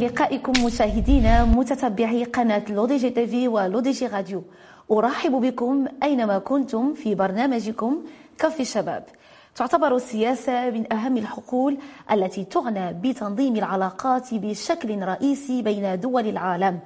بلقائكم مشاهدينا متتبعي قناة لودي جي تيفي ولودي جي راديو. أرحب بكم أينما كنتم في برنامجكم كافي الشباب. تعتبر السياسة من أهم الحقول التي تعنى بتنظيم العلاقات بشكل رئيسي بين دول العالم.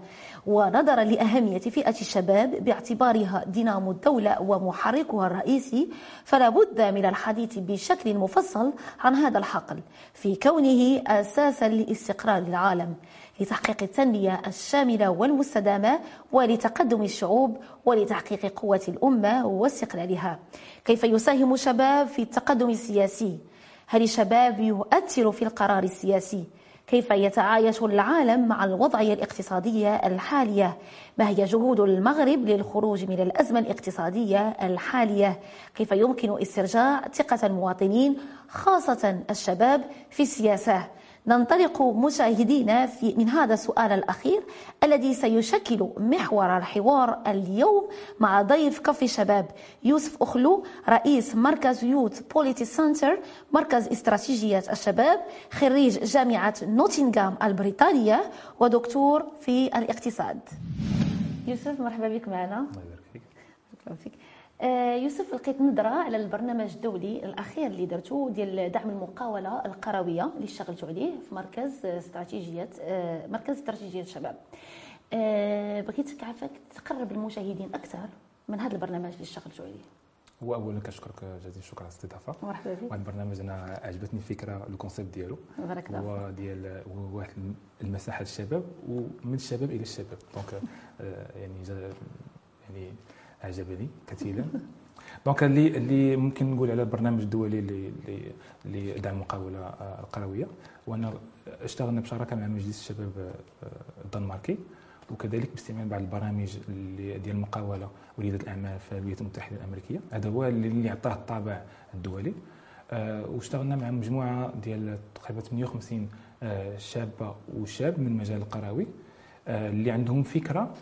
ونظرا لأهمية فئة الشباب باعتبارها دينامو الدولة ومحركها الرئيسي فلا بد من الحديث بشكل مفصل عن هذا الحقل في كونه أساسا لاستقرار العالم لتحقيق التنمية الشاملة والمستدامة ولتقدم الشعوب ولتحقيق قوة الأمة واستقلالها كيف يساهم الشباب في التقدم السياسي؟ هل الشباب يؤثر في القرار السياسي؟ كيف يتعايش العالم مع الوضعية الاقتصادية الحالية؟ ما هي جهود المغرب للخروج من الأزمة الاقتصادية الحالية؟ كيف يمكن استرجاع ثقة المواطنين خاصة الشباب في السياسة؟ ننطلق مشاهدينا في من هذا السؤال الأخير الذي سيشكل محور الحوار اليوم مع ضيف كافي شباب يوسف أخلو رئيس مركز Youth Policy Center مركز استراتيجية الشباب خريج جامعة نوتنغهام البريطانية ودكتور في الاقتصاد. يوسف مرحبا بك معنا. الله يبارك فيك. يوسف لقيت نظرة على البرنامج الدولي الأخير اللي درتو ديال دعم المقاولة القروية اللي اشتغلتوا عليه في مركز استراتيجية آه، مركز استراتيجية الشباب. آه، بغيت عافاك تقرب المشاهدين أكثر من هذا البرنامج اللي اشتغلتوا عليه هو اولا كنشكرك جزيل الشكر على الاستضافة. مرحبا بك. وهذا البرنامج أنا عجبتني الفكرة الكونسيبت ديالو. بارك الله هو ديال واحد المساحة للشباب ومن الشباب إلى الشباب. donc آه، يعني يعني أعجبني كثيرا. donc اللي اللي ممكن نقول على البرنامج الدولي اللي اللي دعم المقاولة آه، القروية وأنا اشتغلنا بشراكه مع مجلس الشباب آه، الدنماركي وكذلك باستعمال بعض البرامج ديال المقاولة ورياده الأعمال في الولايات المتحدة الأمريكية. هذا هو اللي عطاه الطابع الدولي. آه، واشتغلنا مع مجموعة ديال تقريبا 58 آه، شابة وشاب من المجال القروي اللي عندهم فكرة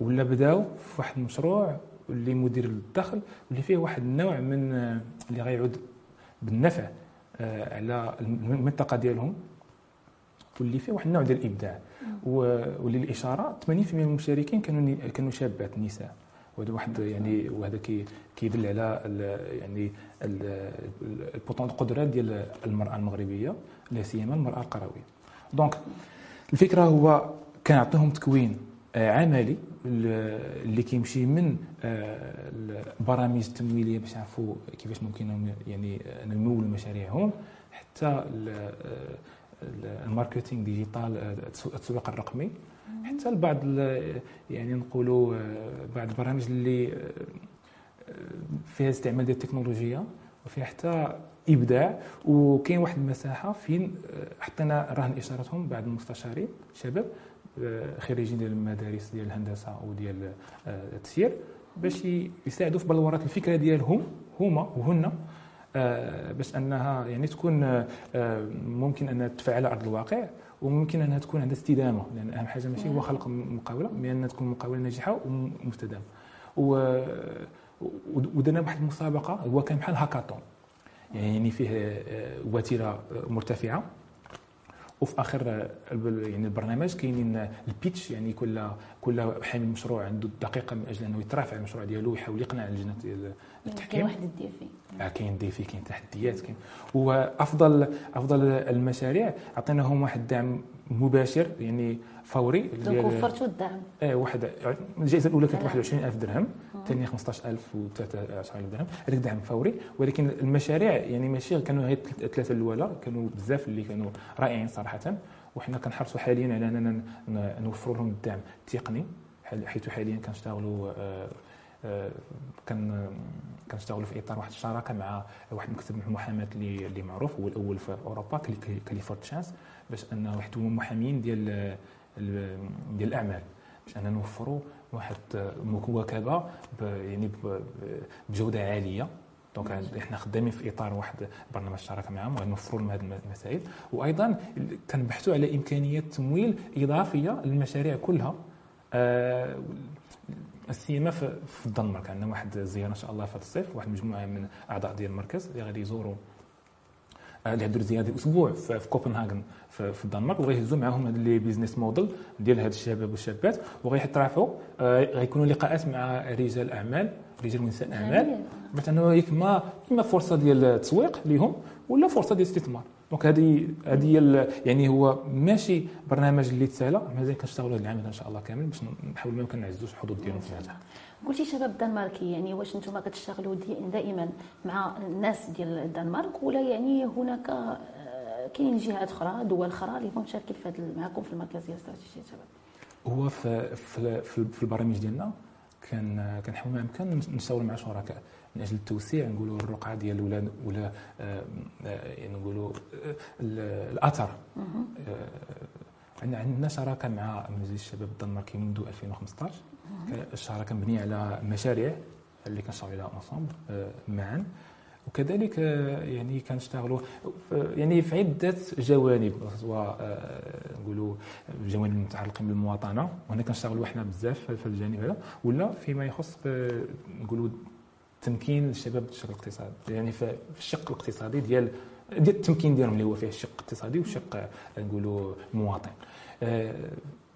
ولا بداو في واحد المشروع اللي مدير للدخل واللي فيه واحد النوع من آه، اللي غيعود بالنفع آه، على المنطقة ديالهم. واللي فيه واحد النوع ديال الإبداع. و- واللي الإشارة 80% من المشاركين كانوا كانوا شابات نساء. وهذا واحد يعني وهذا كي كيدل على ال- يعني ال- ال- ال potentiel القدرات ديال المرأة المغربية لا سيما المرأة القروية. donc الفكرة هو كنعطيهم تكوين. عملي ال- اللي كيمشي من آه، البرامج التمويلية باش يعرفوا كيفاش ممكن يعني آه، نمولوا مشاريعهم حتى آه، ال- ال marketing digital التسو- التسويق الرقمي. حتى لبعض يعني نقولوا بعض البرامج اللي فيها استعمال ديال التكنولوجيا وفيها حتى إبداع. وكاين واحد المساحة فين حطينا رهن إشارتهم بعض المستشارين شباب خريجين ديال المدارس ديال الهندسة وديال آه، التسيير باش يساعدوا في بلورات الفكرة ديالهم هما وهن آه، باش أنها يعني تكون آه، آه، ممكن انها تفعل على أرض الواقع وممكن أنها تكون عندها استدامة لأن أهم حاجة ماشي هو خلق مقاولة مي أنها تكون مقاولة ناجحة ومستدامة. و- ودرنا واحد المسابقة هو كان بحال هاكاطون يعني فيه آه، وتيرة آه، مرتفعة. وفي آخر يعني البرنامج كاينين البيتش يعني كل كل حامل مشروع عنده دقيقه من أجل أنه يترافع المشروع ديالو ويحاول يقنع ديال كاين التحكيم. واحد ال défi آه، كاين défi كاين تحديات كاين. وأفضل أفضل المشاريع عطيناهم واحد الدعم مباشر يعني فوري donc وفرتوا الدعم. آه واحد الجائزة الأولى كانت 21000 درهم الثانية 15000 و 13000 درهم. هذاك دعم فوري ولكن المشاريع يعني ماشي كانوا هي الثلاثه الأولى كانوا بزاف اللي كانوا رائعين صراحة. وحنا كنحرصوا حاليا على أننا نوفروا لهم الدعم التقني حيث حاليا كنشتغلوا آه، آه، كان كنشتغلوا في إطار واحد الشراكة مع واحد مكتب المحاماه اللي اللي معروف هو الأول في أوروبا كالي- Clifford Chance باش أنه واحد هما محامين ديال ال- ديال الأعمال. باش اننا نوفروا واحد مواكبه ب- يعني بجودة عالية. donc إحنا خدامين في إطار واحد برنامج الشراكه معهم وغنوفروا لهم هذه المسائل. وأيضا كنبحثوا على امكانيات تمويل إضافية للمشاريع كلها. آه، لا سيما في في الدنمارك. عندنا واحد الزياره إن شاء الله في هذا الصيف واحد مجموعة من أعضاء ديال المركز اللي غادي يزوروا اللي يهدروا زياده أسبوع في, كوبنهاغن في, الدنمارك وغيهزوا معاهم هاد les business models ديال هاد الشباب والشابات وغيترافعوا آه غيكونوا لقاءات مع رجال أعمال رجال ونساء أعمال باش أنه ياك ما اما فرصة ديال التسويق ليهم ولا فرصة ديال الاستثمار دونك هذه هذه يعني هو ماشي برنامج اللي تسالى مازال كنشتغلوا هذا العام إن شاء الله كامل باش نحاول ما يمكن نعزوش الحظوظ ديالهم في هذا قلتي شباب الدنماركي يعني واش أنتم كتشتغلوا دائما مع الناس ديال الدنمارك؟ ولا يعني هناك آه، كاين جهات أخرى دول أخرى اللي هم مشاركين في معكم في المركزيه الاستراتيجيه الشباب هو في في, في البرامج ديالنا كان كنحاول ما أمكن نشتغل مع شركاء. من أجل التوسيع نقولوا الرقعة ديال ولا ولا آه، آه، نقولوا الأثر. عندنا شراكة مع مجلس الشباب الدنماركي منذ 2015 الشراكه مبنية على مشاريع اللي كنشتغلوا عليها اونصومبل آه، معا. وكذلك آه، يعني كنشتغلوا يعني في عدة جوانب. سواء آه، نقولوا الجوانب المتعلقين بالمواطنة. وهنا كنشتغلوا حنا بزاف في الجانب هذا. ولا فيما يخص نقولوا تمكين الشباب بالشق الاقتصادي يعني في الشق الاقتصادي ديال ديال التمكين ديالهم اللي هو فيه الشق الاقتصادي والشق نقولوا المواطن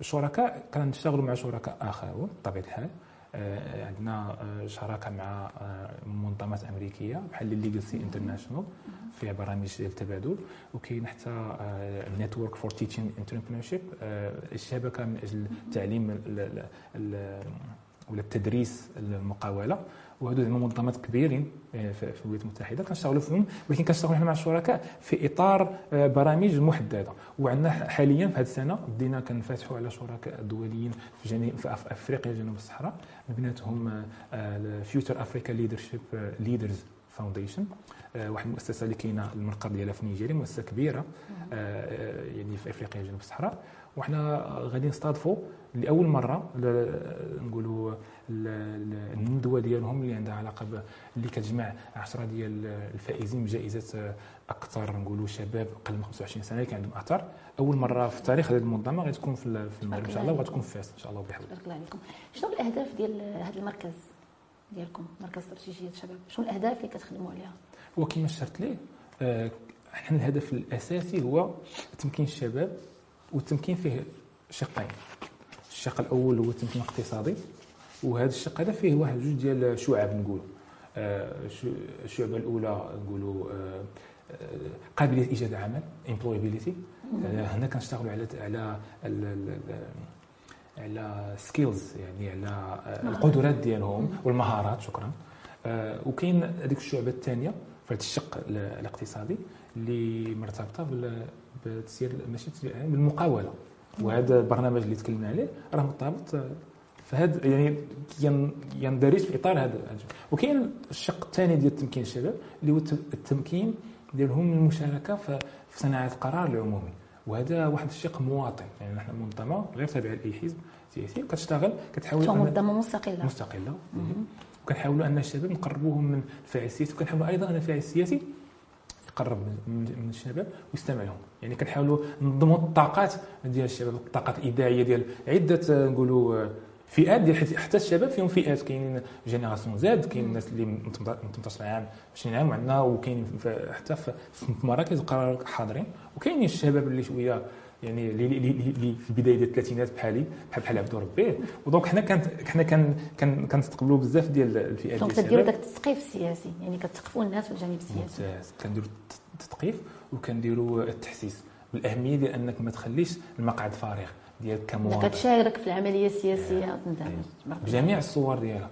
الشركاء كنشتغلوا مع شركاء آخرون بطبيعة الحال. آه، عندنا آه، شراكة مع آه، منظمات أمريكية بحال Legacy International فيها برامج ديال التبادل. وكاين حتى Network for Teaching Entrepreneurship الشبكة من أجل تعليم ولا التدريس المقاولة. وهادو زعما منظمات كبيرين آه، في الولايات المتحدة كنشتغلوا فيهم ولكن كنشتغلوا حنا مع الشركاء في إطار آه، برامج محددة. وعندنا حاليا في هذه السنة بدينا كنفتحوا على شركاء دوليين في جنوب في أفريقيا جنوب الصحراء. من بيناتهم Future Africa Leadership Leaders Foundation واحد المؤسسة اللي كاينة المقر ديالها في نيجيريا مؤسسة كبيرة آه، يعني في أفريقيا جنوب الصحراء. وحنا غادي نستضيفوا لأول مرة نقولوا الندوة ديالهم اللي عندها علاقة اللي كتجمع 10 ديال الفائزين بجائزة أكثر نقولوا شباب أقل من 25 سنة اللي كان عندهم أثر. أول مرة في تاريخ هذه المنظمة غادي تكون في المغرب إن شاء الله وغتكون في فاس إن شاء الله بحول. الله عليكم. شنو الأهداف ديال هذا المركز ديالكم مركز استراتيجية الشباب؟ شنو الأهداف اللي كتخدموا عليها؟ هو كما شرت ليه آه، إحنا الهدف الأساسي هو تمكين الشباب والتمكين فيه شقين. الشق الأول هو التمكين الاقتصادي وهذا الشق هذا فيه واحد جوج ديال الشعب نقولوا آه، الشعبة الأولى نقولوا آه، قابلية إيجاد عمل امبلويبيليتي هنا كنشتغلوا على على على سكيلز يعني على القدرات ديالهم والمهارات شكرا. وكاين هذيك الشعبة الثانية في هذا الشق الاقتصادي اللي مرتبطة بتسيير ماشي بالمقاولة. وهذا البرنامج اللي تكلمنا عليه راه مرتبط فهذا يعني يندرج في إطار هذا وكاين الشق الثاني ديال تمكين الشباب اللي هو التمكين ديالهم من المشاركة في صناعة القرار العمومي. وهذا واحد الشق مواطن يعني نحن منظمة غير تابعه لأي حزب سياسي كتشتغل كتحاول منظمة مستقلة. مستقلة. وكنحاولوا أن الشباب نقربوهم من الفاعل السياسي وكنحاولوا أيضا أن الفاعل السياسي يقرب من الشباب ويستمع لهم يعني كنحاولوا ننظموا الطاقات ديال الشباب الطاقات الابداعيه ديال عدة نقولوا فئات ديال حتى الشباب فيهم فئات. كاينين génération Z كاين الناس اللي من 18 عام 20 عام وعندنا وكاين حتى في مراكز القرار حاضرين. وكاينين الشباب اللي شوية يعني اللي في بدايه ديال الثلاثينات بحالي بحال بحال عبد ربي و donc حنا كانت حنا كان كنستقبلوا بزاف ديال الفئات donc كديروا داك التثقيف السياسي يعني كتثقفوا الناس في الجانب السياسي. ممتاز. كنديروا التثقيف وكنديروا التحسيس. بالأهمية ديال أنك ما تخليش المقعد فارغ ديالك كمواطن كتشارك في العملية السياسية إيه. بجميع الصور ديالها.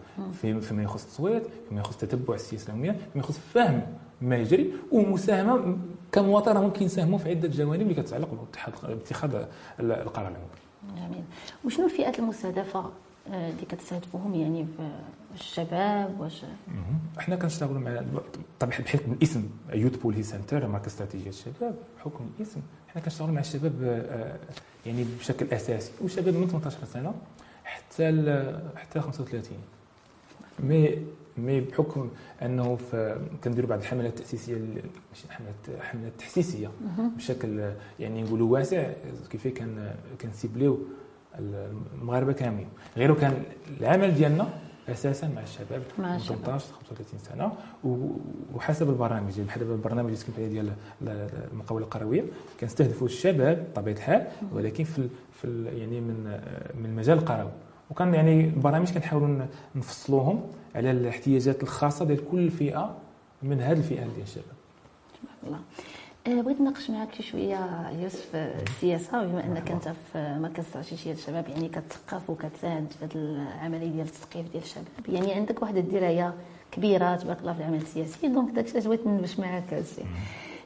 فيما يخص التصويت فيما يخص تتبع السياسة اليوميه فيما يخص فهم ما يجري ومساهمة كمواطن ممكن يساهموا في عدة جوانب اللي كتعلق باتخاذ القرار العمومي. جميل. وشنو الفئات المستهدفة آه، اللي كتستهدفوهم؟ يعني في الشباب واش؟ إحنا كنشتغلوا مع طبعا بحكم الاسم يوث بولي سنتر مركز استراتيجيه الشباب بحكم الاسم إحنا كنشتغلوا مع الشباب آه، يعني بشكل أساسي. وشباب من 18 سنة حتى حتى 35 مي مي بحكم أنه كنديروا بعض الحملات التأسيسية ماشي حملات حملات تحسيسية بشكل يعني نقولوا واسع كيف كان كنسيبليو المغاربة كاملين. غير كان العمل ديالنا أساسا مع الشباب مع من الشباب. 18 35 سنة وحسب البرامج بحال دابا البرنامج عليه ديال ال- المقاولة القروية كنستهدفوا الشباب بطبيعة الحال ولكن في في يعني من من المجال القروي. وكان يعني البرامج كنحاولوا نفصلوهم على الاحتياجات الخاصة ديال كل فئة من هذه الفئة ديال الشباب. الله. آه، بغيت نناقش معك شي شوية يوسف آه، السياسة بما أنك أنت في مركز التعشيشيه الشباب يعني كتثقف وكتساعد في هذه العملية ديال التثقيف ديال الشباب. يعني عندك واحد الدراية كبيرة تبارك الله في العمل السياسي دونك داك الشيء بغيت ندردش معك هذا الشيء.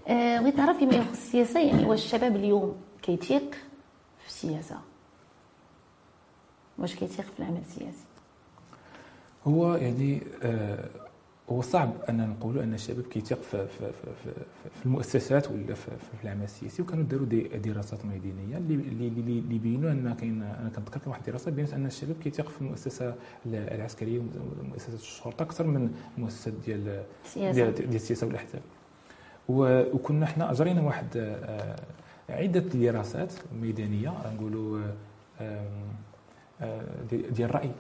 آه، بغيت نعرف فيما يخص السياسة يعني واش الشباب اليوم كيتيق في السياسة؟ واش كيتيق في العمل السياسي؟ هو يعني آه، هو صعب أن نقولوا أن الشباب كيتيق في, في, في, في, المؤسسات ولا في, في العمل السياسي. وكانوا داروا دي دراسات ميدانية اللي اللي اللي اللي بينوا أن كاين أنا كنتذكر كان واحد الدراسة بينت أن الشباب كيتيق في المؤسسة العسكرية ومؤسسه الشرطة أكثر من المؤسسات ديال السياسة ديال ديال السياسة والاحزاب وكنا حنا أجرينا واحد آه، عدة دراسات ميدانية نقولوا آه، ديال الراي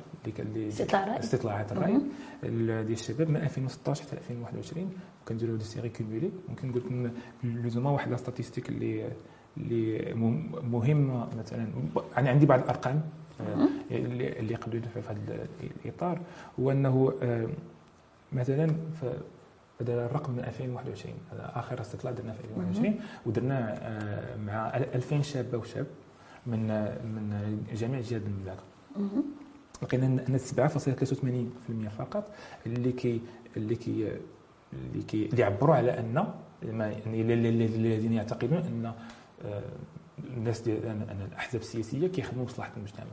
استطلاعات الرأي. ديال الشباب من 2016 حتى 2021 وكنديروا des séries cumulées ممكن نقول لكم لزوما واحد la statistique اللي اللي مهم- مهمة مثلا. أنا عندي بعض الأرقام آه، اللي اللي يقدروا يدفعوا في هذا الإطار. هو أنه آه، مثلا هذا الرقم من 2021 هذا آخر استطلاع درنا في 2021 ودرنا آه، مع 2000 شابة وشاب من من جميع جهات المملكة. لقينا ان 7.83% فقط اللي كي اللي كي اللي كي اللي يعبروا على ان ما يعني الذين يعتقدون أن آه، الناس ديال ان الأحزاب السياسية كيخدموا مصلحة المجتمع.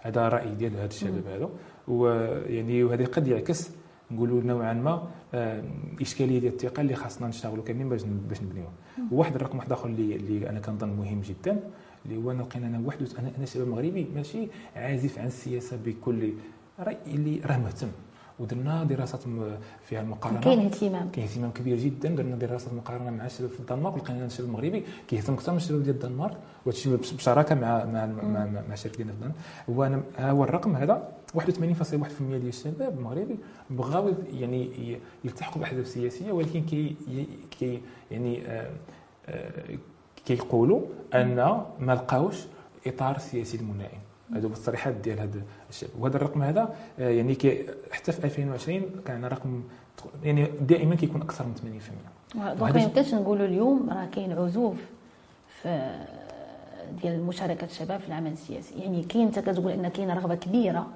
هذا رأي ديال هاد الشباب هذا ويعني وهذا قد يعكس نقولوا نوعا ما آه، إشكالية ديال الثقة اللي خاصنا نشتغلوا كاملين باش باش نبنيوها. وواحد الرقم واحد آخر اللي اللي أنا كنظن مهم جدا اللي هو لقينا أنا واحد أنا أنا شباب مغربي ماشي عازف عن السياسة بكل رأي اللي راه مهتم. ودرنا دراسات فيها المقارنة. كاين اهتمام. كاين اهتمام كبير جدا. درنا دراسات مقارنة مع الشباب في الدنمارك. ولقينا ان الشباب المغربي كيهتم أكثر من الشباب ديال الدنمارك. وهذا الشيء بش- بشراكة مع مع مع, مع, مع شركة ديالنا في الدنمارك هو أنا هو الرقم هذا 81.1% ديال الشباب المغربي بغاو يعني يلتحقوا بالاحزاب السياسيه ولكن كي كي يعني آه، آه، كيقولوا أن ما لقاوش إطار سياسي الملائم هذا هو التصريحات ديال هذا الشباب وهذا الرقم هذا آه، يعني كي حتى في 2020 كان رقم يعني دائما كيكون أكثر من 80% donc ما يمكنش نقولوا اليوم راه كاين عزوف في ديال مشاركة الشباب في العمل السياسي. يعني كاين انت كتقول أن كاين رغبة كبيرة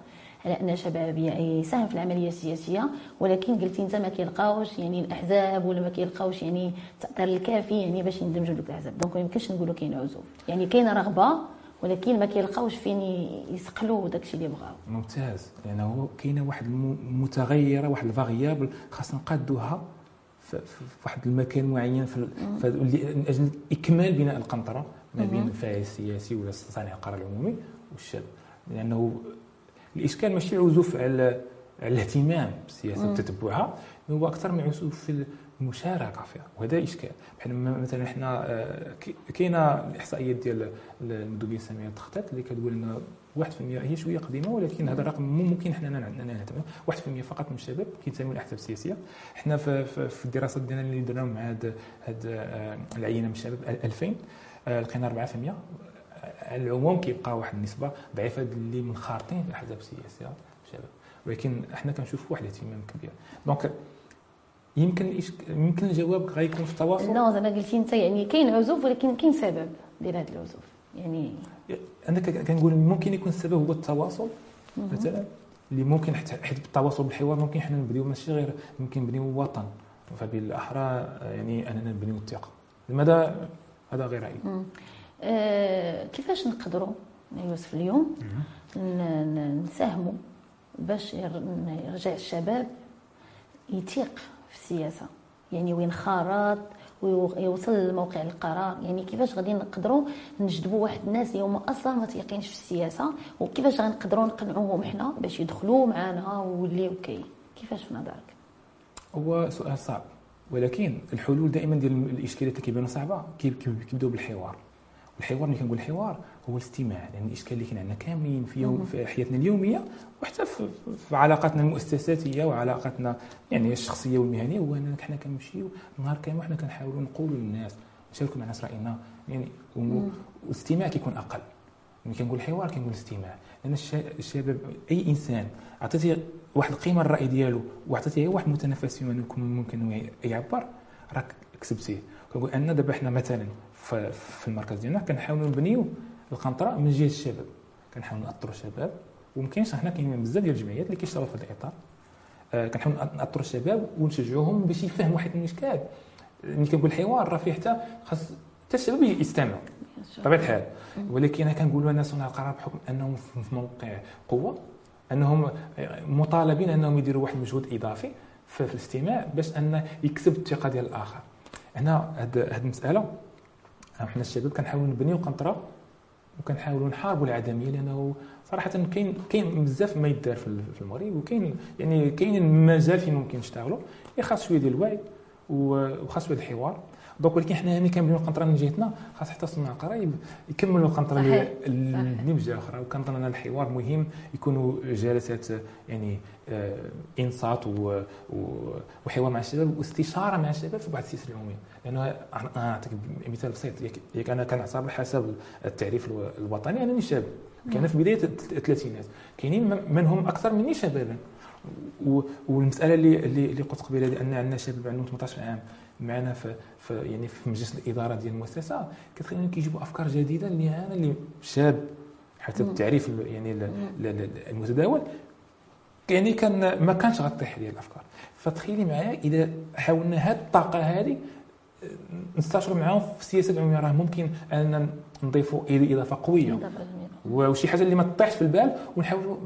على أن الشباب يساهم في العملية السياسية ولكن قلتي أنت ما كيلقاوش يعني الأحزاب ولا ما كيلقاوش يعني التأثير الكافي يعني باش يندمجوا دوك الأحزاب. donc ما يمكنش نقولوا كاين عزوف. يعني كاين رغبة ولكن ما كيلقاوش فين يصقلوا داكشي اللي بغاو. ممتاز. هو كاينة واحد المتغيره واحد الفاريابل خاصنا نقادوها في واحد المكان معين في من أجل إكمال بناء القنطرة ما بين الفاعل السياسي ولا صانع القرار العمومي والشاب لأنه الإشكال ماشي عزوف على على الاهتمام بالسياسة وتتبعها هو أكثر من عزوف في المشاركة فيها وهذا إشكال. بحال مثلا حنا آه، كاينة الاحصائيات ديال المندوبية الساميه التخطيط اللي كتقول إن 1% هي شوية قديمة ولكن هذا الرقم ممكن حنا نعتمد 1% فقط من الشباب كينتموا للاحزاب السياسيه حنا في, الدراسات ديالنا اللي درناهم مع هاد هاد آه، العينة من الشباب 2000 آه، لقينا 4% على العموم كيبقى واحد النسبة ضعيفة اللي منخرطين في الأحزاب السياسية الشباب ولكن إحنا كنشوفوا واحد الاهتمام كبير. donc يمكن يمكن الجواب غيكون في التواصل. non زعما قلتي أنت يعني كاين عزوف ولكن كاين سبب ديال هذا العزوف. يعني أنا كنقول ممكن يكون السبب هو التواصل مثلا اللي ممكن حيت بالتواصل بالحوار ممكن حنا نبنيو ماشي غير ممكن نبنيو وطن. فبالاحرى يعني أننا نبنيو الثقة. لماذا؟ هذا غير رأيي. كيفاش نقدروا يوسف اليوم؟ نساهموا باش ير- يرجع الشباب يتيق في السياسة. يعني وينخرط ويوصل لموقع القرار. يعني كيفاش غادي نقدروا نجذبوا واحد الناس اللي هما أصلا ما تيقينش في السياسة؟ وكيفاش غنقدروا نقنعوهم حنا باش يدخلوا معنا ويوليو كي؟ كيفاش في نظرك؟ هو سؤال صعب. ولكن الحلول دائما ديال الإشكاليات اللي كيبانوا صعبة كي- كي- كيبدأو بالحوار. الحوار ملي كنقول الحوار هو الاستماع لأن الإشكال اللي كاين عندنا كاملين في يوم في حياتنا اليومية وحتى في, في علاقاتنا المؤسساتية وعلاقاتنا يعني الشخصية والمهنية هو أننا حنا كنمشيو نهار كامل حنا كنحاولوا نقولوا للناس نشاركوا مع الناس رأينا يعني والاستماع كيكون أقل. ملي كنقول الحوار كنقول الاستماع. لأن الشباب أي إنسان عطيتيه واحد القيمة الرأي ديالو وعطيتيه واحد المتنفس يكون ممكن يعبر راك كسبتيه. كنقول أن دابا حنا مثلا في المركز ديالنا كنحاولوا نبنيو القنطرة من جهة الشباب. كنحاولوا ناثروا الشباب. ومكاينش حنا كاينين بزاف ديال الجمعيات اللي كيشتغلوا في هذا الإطار. آه كنحاولوا ناثروا الشباب ونشجعوهم باش يفهموا واحد الاشكال ملي كنقول الحوار راه فيه حتى خاص حتى الشباب يستمعوا. بطبيعة الحال. ولكن أنا كنقول للناس صناع القرار بحكم أنهم في موقع قوة أنهم مطالبين أنهم يديروا واحد المجهود إضافي في الاستماع باش أن يكسب الثقة ديال الآخر. هنا هذه المسألة إحنا الشباب كنحاولوا نبنيو قنطرة وكنحاولوا نحاربوا العدميه لأنه صراحة كاين كاين بزاف ما يدار في المغرب وكاين يعني كاين مجال فين ممكن نشتغلوا خاص شوية ديال الوعي وخاص شوية الحوار. دونك ولكن حنا ملي كنبنيو القنطره من جهتنا خاص حتى الصناع قريب. يكملوا القنطره اللي من جهه أخرى. وكنظن أن الحوار مهم يكونوا جلسات يعني آه إنصات وحوار مع الشباب واستشارة مع الشباب في بعض السياسات العموميه لأنه أعطيك مثال بسيط. ياك أنا كنعتبر حسب التعريف الوطني انني شاب. كان في بداية الثلاثينات. كاينين من هم أكثر مني شبابا. والمسألة اللي اللي قلت قبيلة ان عندنا شباب عندهم 18 عام. معنا في, في يعني في مجلس الإدارة ديال المؤسسة كتخلينا كيجيبوا أفكار جديدة اللي أنا اللي شاب حتى التعريف يعني المتداول يعني كان ما كانش غتطيح لي الأفكار. فتخيلي معايا إذا حاولنا هذه الطاقة هذه نستشاروا معاهم في السياسة العمومية راه ممكن أننا نضيفوا إضافة قوية. وشي حاجة اللي ما تطيحش في البال ونحاولوا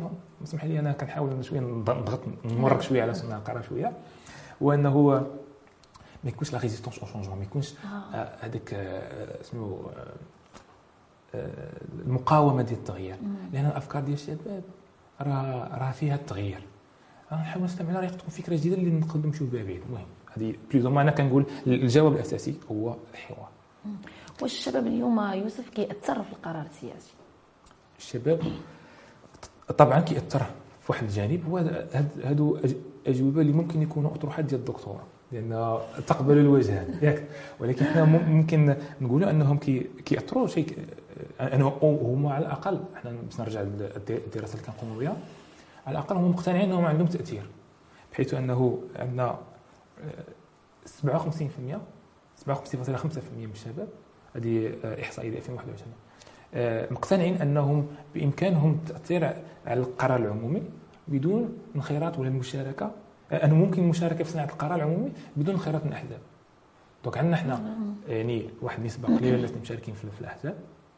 اسمح لي أنا كنحاول شوية نضغط نمارس شوية على صناع القرار شوية. وأنه ما يكونش la résistance au changement ما يكونش هذاك اسمه المقاومه ديال التغيير لأن الافكار ديال الشباب راه راه فيها التغيير نحاول نستمع راه تكون فكره جديده اللي نقدر نمشيو بها بعيد المهم هذه بلوز أنا كنقول الجواب الاساسي هو الحوار واش الشباب اليوم يوسف كيأثر في القرار السياسي الشباب طبعا كيأثر في واحد الجانب هو هادو أجوبة اللي ممكن يكونوا اطروحات ديال الدكتوراه لأن تقبل الوجهان ياك. ولكن حنا ممكن نقولوا أنهم كيأثروا شيء انه هما على الأقل إحنا باش نرجع للدراسة اللي كنقوموا بها على الأقل هم مقتنعين إنهم عندهم تأثير. بحيث أنه عندنا 57% 57.5% من الشباب هذه إحصائية 2021 مقتنعين أنهم بإمكانهم التاثير على القرار العمومي بدون انخراط ولا المشاركه انه ممكن المشاركه في صناعة القرار العمومي بدون انخراط من الأحزاب. دونك عندنا إحنا يعني واحد النسبة قليلة الناس مشاركين في الأحزاب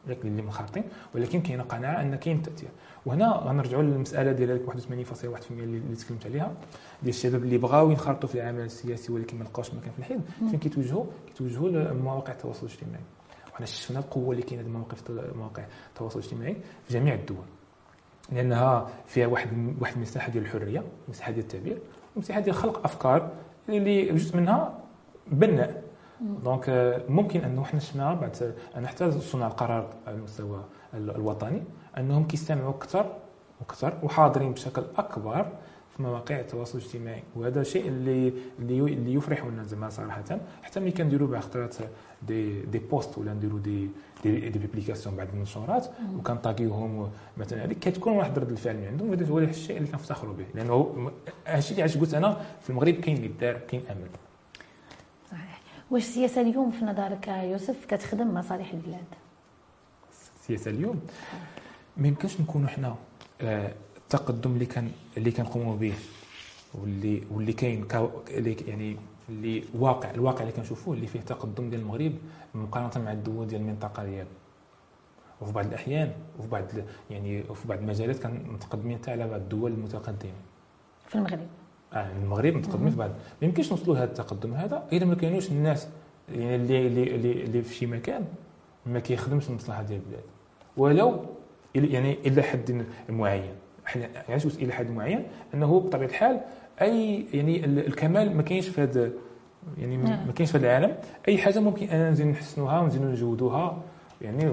اللي منخرطين ولكن كاينة قناعة أن كاين تأثير. وهنا غنرجعوا للمسألة ديال 81.1% اللي تكلمت عليها ديال الشباب اللي بغاو ينخرطوا في العمل السياسي ولكن ما لقاوش مكان في الحزب فين كيتوجهوا؟ كيتوجهوا لمواقع التواصل الاجتماعي. وحنا شفنا القوة اللي كاينة مواقع مواقع التواصل الاجتماعي في جميع الدول لأنها فيها واحد واحد المساحه ديال الحرية مساحة ديال التعبير ومساحه ديال خلق أفكار اللي جزء منها بناء. دونك ممكن أنه حنا شفنا بعد أنا حتى صناع القرار على المستوى الوطني أنهم كيستمعوا أكثر وأكثر وحاضرين بشكل أكبر في مواقع التواصل الاجتماعي. وهذا الشيء اللي اللي يفرحنا زعما صراحة. حتى ملي كنديروا بعض الخطرات des des posts ولا نديروا des des, des publications بعد المنشورات وكن taguer يوهم مثلا. هذيك كتكون واحد رد الفعل من عندهم وهذا هو الشيء اللي كنفتخروا به. لأنه هادشي اللي علاش قلت أنا في المغرب كاين اللي دار كاين امل صحيح. واش السياسة اليوم في نظرك يوسف؟ كتخدم مصالح البلاد. السياسة اليوم؟ ما يمكنش نكونوا حنا آه، التقدم اللي كان اللي كنقوموا به واللي واللي كاين يعني اللي واقع الواقع اللي كنشوفوه اللي فيه تقدم ديال المغرب مقارنة مع الدول ديال المنطقة ديالو وفي بعض الأحيان وفي بعض يعني وفي بعض المجالات كان متقدمين حتى على بعض الدول المتقدمة. في المغرب؟ آه المغرب متقدمين في بعض. ما يمكنش نوصلوا لهذا التقدم. هذا إذا ما كانوش الناس يعني اللي اللي اللي في شي مكان ما كيخدمش المصلحه ديال البلاد. ولو يعني إلى حد معين. إحنا يعيش إلى حد معين أنه بطبيعة الحال أي يعني الكمال ما كاينش في هذا يعني ما نعم. كاينش في هذا العالم. أي حاجة ممكن ان نزيد نحسنوها ونزيدو نجودوها يعني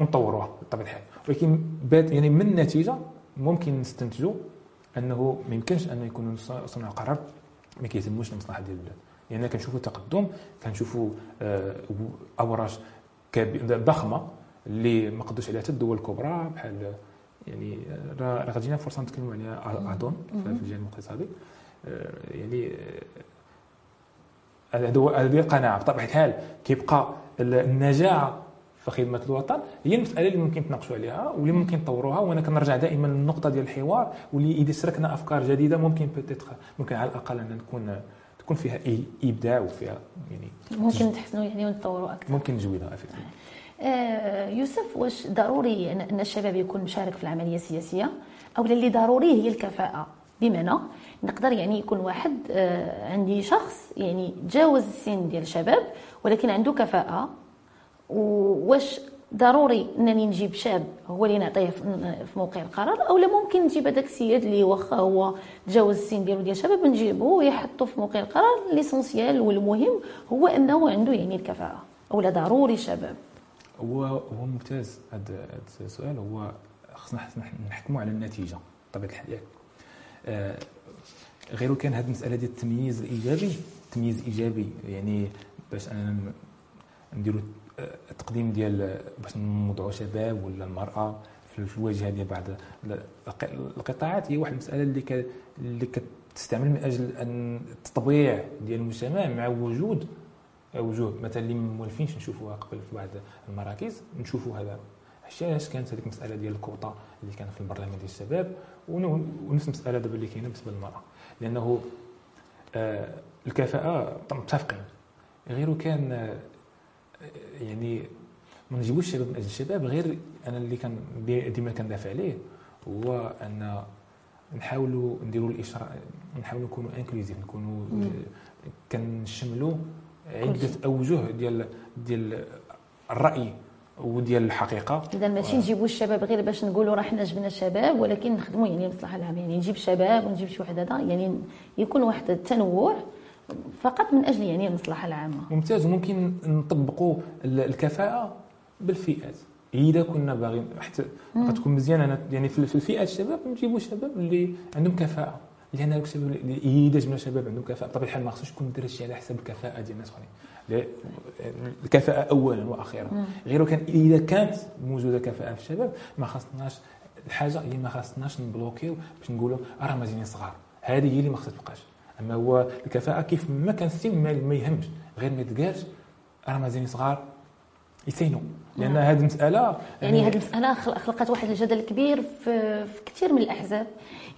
ونطوروها بطبيعة الحال. ولكن بات يعني من النتيجه ممكن نستنتجوا أنه ما يمكنش أن يكون صناع القرار ما كيهتموش المصلحه ديال البلاد. لأن يعني كنشوفوا تقدم كنشوفوا آه، اوراش ضخمة اللي ما قدوش عليها حتى الدول الكبرى بحال يعني راه غادينا فرصة نتكلموا عليها اظن في الجانب الاقتصادي آه، يعني آه، هذه القناعة. بطبيعة الحال كيبقى النجاعه في خدمة الوطن هي المسألة اللي ممكن تناقشوا عليها واللي ممكن نطوروها وأنا كنرجع دائما للنقطة ديال الحوار واللي إذا شاركنا أفكار جديدة ممكن بتيتر ممكن على الأقل أن نكون تكون فيها إبداع وفيها يعني ممكن نتحسنوا يعني ونتطوروا أكثر. ممكن آه يوسف واش ضروري ان الشباب يكون مشارك في العملية السياسية؟ أو اللي ضروري هي الكفاءة. بمعنى نقدر يعني يكون واحد آه عندي شخص يعني تجاوز السن ديال الشباب ولكن عنده كفاءة. واش ضروري إنني نجيب شاب هو اللي نعطيه في موقع القرار أو لا ممكن نجيب هذاك السيد اللي واخا هو تجاوز السن ديالو ديال الشباب نجيبه ويحطه في موقع القرار. ليسونسيال والمهم هو إنه عنده يعني الكفاءة. أو لا ضروري شباب. هو هو ممتاز هذا السؤال هو خصنا نحكموا على النتيجة بطبيعه الحال آه غير كان هذه المسألة ديال التمييز الإيجابي تمييز ايجابي يعني باش أنا نديروا التقديم ديال باش نوضعوا شباب ولا المرأة في الواجهة ديال بعض القطاعات هي واحد المسألة اللي. اللي كتستعمل من أجل أن التطبيع ديال المجتمع مع وجود وجوه. مثلا اللي مولفينش نشوفوها قبل في بعض المراكز نشوفوا هذا. علاش كانت هذيك المسألة ديال الكوطة اللي كانت في البرلمان ديال الشباب ونفس المسألة دابا اللي كاينة بالنسبة للمرأة. لأنه آه الكفاءة متفقين. غير كان يعني ما نجيبوش الشباب من أجل الشباب غير أنا اللي كان ديما كندافع عليه هو أن نحاولوا نديروا الإشراء نحاولوا نكونوا انكلوزيف نكونوا كنشملوا عده اوجه ديال ديال الرأي وديال الحقيقة. إذا ماشي نجيبوا الشباب غير باش نقولوا راه حنا جبنا الشباب ولكن نخدموا يعني المصلحه العامه يعني نجيب شباب ونجيب شي واحد هذا يعني يكون واحد التنوع فقط من أجل يعني المصلحة العامة. ممتاز. وممكن نطبقوا الكفاءة بالفئات. إذا كنا باغيين حتى تكون مزيان أنا يعني في الفئات الشباب نجيبوا شباب اللي عندهم كفاءة. لأن هذوك الشباب اذا جبنا شباب عندهم كفاءة. بطبيعة الحال ما خصوش يكون دير الشيء على حساب الكفاءة ديال الناس اخرين الكفاءة اولا وأخيرا. غير كان إذا كانت موجودة كفاءة في الشباب ما خصناش الحاجة هي ما خصناش نبلوكيو باش نقولوا راه مزيانين صغار هذه هي اللي ما خصها تبقاش. أما هو الكفاءة كيف ما كان السن ما يهمش. غير ما يتقالش راه مازال صغار يسينوا. لأن نعم. هذه المسألة يعني, يعني هذه المسألة خلقت واحد الجدل كبير في, في كثير من الأحزاب.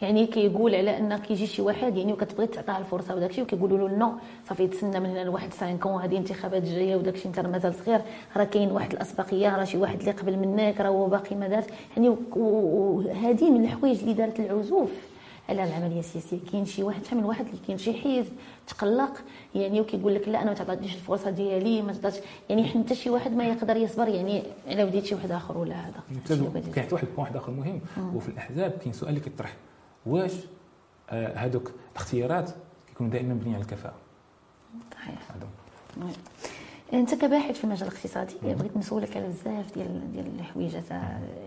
يعني كيقول على أن كيجي شي واحد يعني وكتبغي تعطيه الفرصة وداك الشيء وكيقولوا له نو صافي تسنى من هنا لواحد 5 كون هذه انتخابات جاية وداك الشيء انت مازال صغير. راه كاين واحد الأسبقية راه شي واحد اللي قبل منك راه هو باقي ما دارش. يعني وهذه من الحوايج اللي دارت العزوف. على العملية السياسية. كاين شي واحد شحال من واحد اللي كاين شي حيز تقلق يعني وكيقول لك لا أنا ما تعطينيش الفرصة ديالي ما تعطيش يعني حتى شي واحد ما يقدر يصبر يعني على وديت شي واحد آخر ولا هذا. كاين حتى واحد البوان آخر مهم وفي الأحزاب كاين سؤال اللي كيطرح. واش آه هذوك الاختيارات كيكونوا دائما مبنيين على الكفاءة؟ صحيح. أنت كباحث في المجال الاقتصادي بغيت نسولك على بزاف ديال ديال الحوايج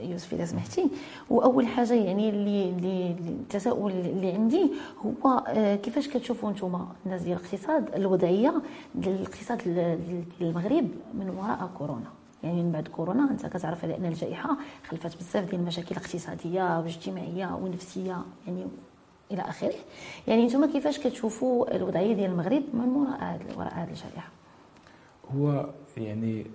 يوسف اذا سمحتي. وأول حاجة يعني اللي اللي التساؤل اللي عندي هو آه، كيفاش كتشوفوا أنتم الناس ديال الاقتصاد الوضعية ديال الاقتصاد ديال المغرب من وراء كورونا؟ يعني من بعد كورونا أنت كتعرف على أن الجائحة خلفت بزاف ديال المشاكل الاقتصادية واجتماعيه ونفسيه يعني إلى آخره. يعني أنتم كيفاش كتشوفوا الوضعية ديال المغرب من وراء وراء هذه الجائحة؟ هو يعني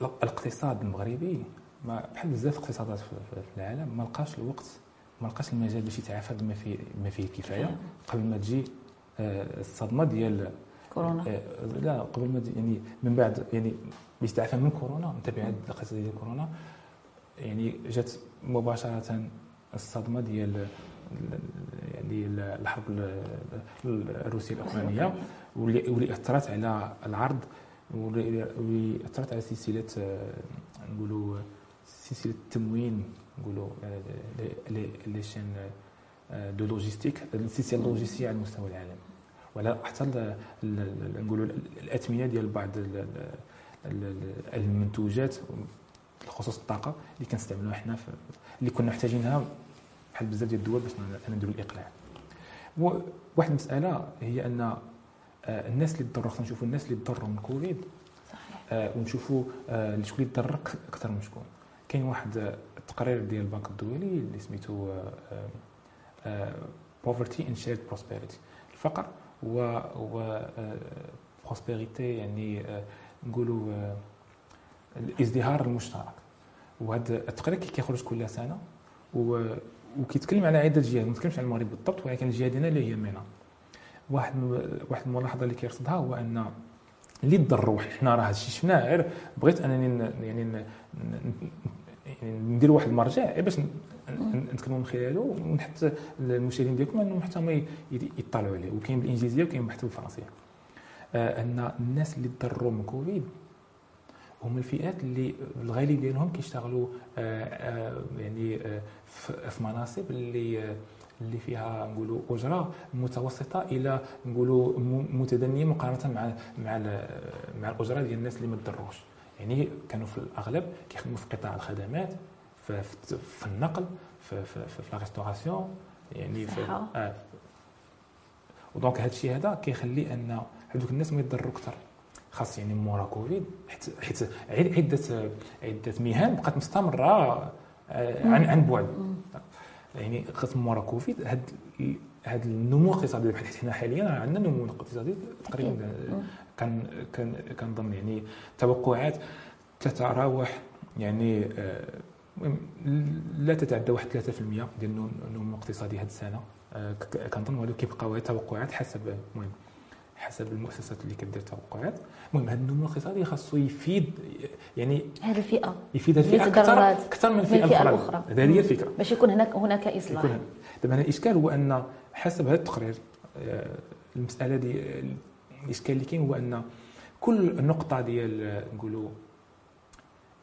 الاقتصاد المغربي ما بحال بزاف الاقتصادات في العالم ما لقاش الوقت ما لقاش المجال باش يتعافى بما فيه بما فيه الكفاية. قبل ما تجي آه، الصدمة ديال كورونا. آه، لا قبل ما يعني من بعد يعني باش يتعافى من كورونا من تبعات الاقتصاد ديال كورونا يعني جات مباشرة الصدمة ديال يعني الحرب الروسيه الأوكرانية. واللي أثرت على العرض واللي أثرت على سلسلة آه، نقولوا سلسلة التموين نقولوا les chaînes de logistique السلسله اللوجستيه على مستوى العالم. ولا حتى نقولوا الاثمنه ديال بعض المنتوجات بخصوص الطاقة اللي كنستعملوها حنا اللي كنا محتاجينها بحال بزاف ديال الدول باش نديروا الإقلاع. واحد المسألة هي أن الناس اللي تضرو خصنا نشوفوا الناس اللي تضروا من كوفيد. صحيح. آه، ونشوفوا آه، شكون اللي تضرر أكثر من شكون. كاين واحد التقرير ديال البنك الدولي اللي سميتو Poverty and Shared Prosperity الفقر و و prosperity يعني نقولوا الازدهار المشترك. وهذا التقرير كيخرج كل سنة و وكيتكلم على عده جهات ما كيتكلمش على المغرب بالضبط ولكن الجهة ديالنا اللي هي مينا واحد واحد الملاحظة اللي كيرصدها هو أن اللي تضروا حنا راه هادشي شفناه غير بغيت أنني يعني يعني ندير واحد المرجع باش نتكلموا من خلاله ونحط المشاهدين ديالكم أنهم حتى ما يطلعوا عليه. وكاين بالإنجليزية وكاين بحث بالفرنسية. آه، أن الناس اللي تضروا من كوفيد هم الفئات اللي الغالب ديالهم كيشتغلوا آه، آه، يعني في مناصب اللي اللي فيها نقولوا اجره متوسطة إلى نقولوا متدنية مقارنة مع مع مع الاجره ديال الناس اللي ما تضروش. يعني كانوا في الأغلب كيخدموا في قطاع الخدمات في, في, في النقل في في, في, في لا يعني في آه. ودونك هذا الشيء هذا كيخلي أن هذوك الناس ما يضروا أكثر. خاص يعني مورا كوفيد حيت حيت عده عدة مهن بقات مستمرة آه، عن عن بعد. يعني خاص مورا كوفيد هاد هاد النمو الاقتصادي بحال حنا حاليا عندنا نمو اقتصادي تقريبا كان كان كنظن يعني توقعات تتراوح يعني آه، لا تتعدى واحد 3% ديال النمو الاقتصادي هذه السنة آه، كنظن ولو كيبقاو توقعات حسب المهم. حسب المؤسسات اللي كدير توقعات. المهم هذا النمو الاقتصادي خاصو يفيد يعني هذه الفئه يفيد الفئة أكثر أكثر من الفئه الاخرى هذه هي الفكرة. باش يكون هناك هناك إصلاح. دابا الإشكال هو أن حسب هذا التقرير آه، المسألة دي الإشكال اللي كاين هو أن كل نقطه ديال نقولوا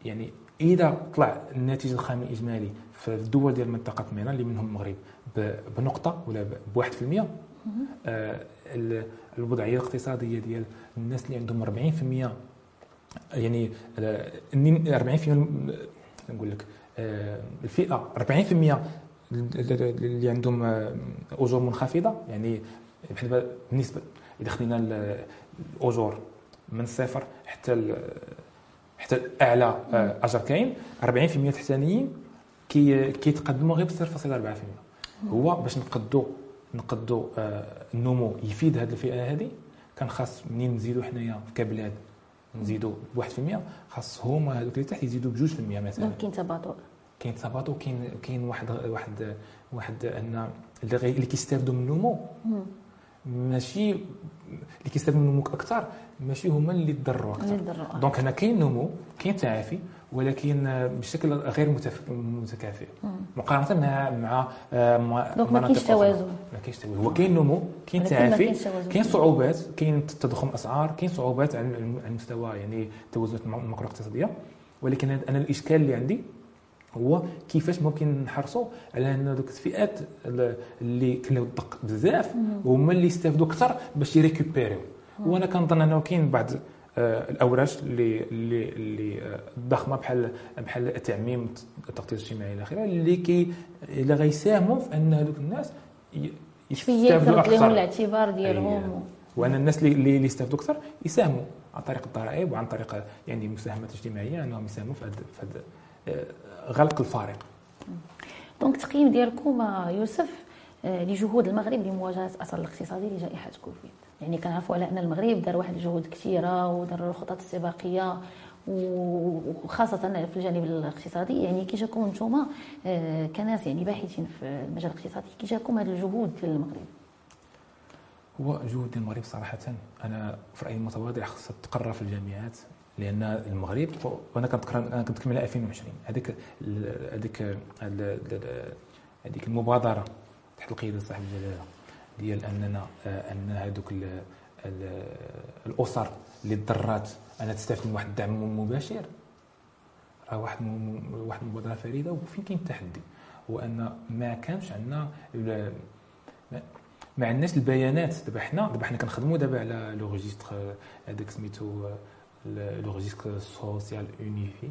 يعني إذا طلع الناتج الخامي الإجمالي في الدول ديال منطقة مينا اللي منهم المغرب بنقطة ولا ب 1% آه الوضعية الاقتصادية ديال الناس اللي عندهم 40% يعني 40% نقول لك آه الفئة 40% اللي عندهم آه، اجور منخفضة يعني بحال بالنسبة إذا خدينا الاجور من الصفر حتى حتى اعلى آه، اجر كاين 40% التحتانيين كي كيتقدموا غير ب 0.4% هو باش نقدو نقدو آه، النمو يفيد هذه الفئة هذه كان خاص منين نزيدوا حنايا كبلاد نزيدوا ب 1% خاص هما هذوك اللي تحت يزيدوا ب 2% مثلا. كاين تباطؤ. كاين تباطؤ كاين كاين واحد واحد واحد أن اللي كيستافدوا من النمو ماشي اللي كيستافدوا من النمو أكثر ماشي هما اللي تضروا أكثر. donc هنا كاين نمو كاين تعافي. ولكن بشكل غير متكافئ. مقارنة مع مع آه، donc ما كاينش توازن. ما كاينش توازن. هو كاين نمو كاين تعافي كاين صعوبات كاين تضخم أسعار كاين صعوبات على المستوى يعني التوازنات الماكرو اقتصاديه ولكن أنا الإشكال اللي عندي هو كيفاش ممكن نحرصوا على أن دوك الفئات اللي كلاو الدق بزاف وهما اللي يستافدوا أكثر باش ي récupérer يو. وأنا كنظن أنه كاين بعض الاوراش اللي اللي اللي آه، ضخمة بحال بحال التعميم التغطية الاجتماعية إلى آخره اللي كي اللي غيساهموا في أن هذوك الناس يستافدوا أكثر. لهم الاعتبار ديالهم؟ وأن الناس اللي اللي يستافدوا أكثر يساهموا عن طريق الضرائب وعن طريق يعني مساهمات اجتماعية أنهم يساهموا في هذا آه، غلق الفارق. donc التقييم ديالكم يوسف لجهود المغرب لمواجهة الاثر الاقتصادي لجائحة كوفيد. يعني كنعرفوا على ان المغرب دار واحد الجهود كثيرة ودار الخطط السباقية وخاصة في الجانب الاقتصادي. يعني كي جاكم نتوما آه، كناس يعني باحثين في المجال الاقتصادي كي جاكم هذه الجهود ديال المغرب؟ هو جهود المغرب صراحة أنا في رأيي المتواضع خصها تقرر في الجامعات لأن المغرب وأنا كنت أنا كنت على 2020 هذيك هذيك هذيك المبادرة تحت القيادة صاحب الجلالة. ديال أننا آه، أن هذوك الأسر اللي تضرات انها تستافد من واحد الدعم مباشر. راه واحد واحد المبادرة فريدة وفين كاين التحدي؟ هو أن ما كانش عندنا ما عندناش البيانات. دابا حنا دابا حنا كنخدموا دابا على لو ريجستر هذاك سميتو le registre social unifié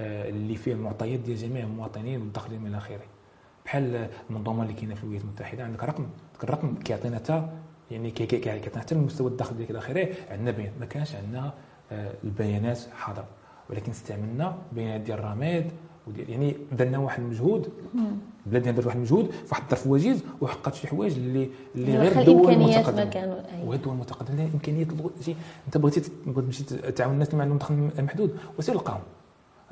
اللي فيه المعطيات ديال جميع المواطنين والداخلين من اخره بحال المنظومة اللي كاينة في الولايات المتحدة عندك رقم الرقم كيعطينا حتى يعني كيعطينا حتى المستوى الدخل ديالك إلى آخره عندنا بيان ما كانش عندنا آه، البيانات حاضرة. ولكن استعملنا بيانات ديال الراميد يعني درنا واحد المجهود البلاد دارت واحد المجهود في واحد الظرف وجيز وحققت شي حوايج اللي اللي غير الدول المتقدمة. وهاد الدول المتقدمة إمكانيات شي أنت بغيتي تمشي تعاون الناس اللي ما عندهم دخل محدود وسير لقاهم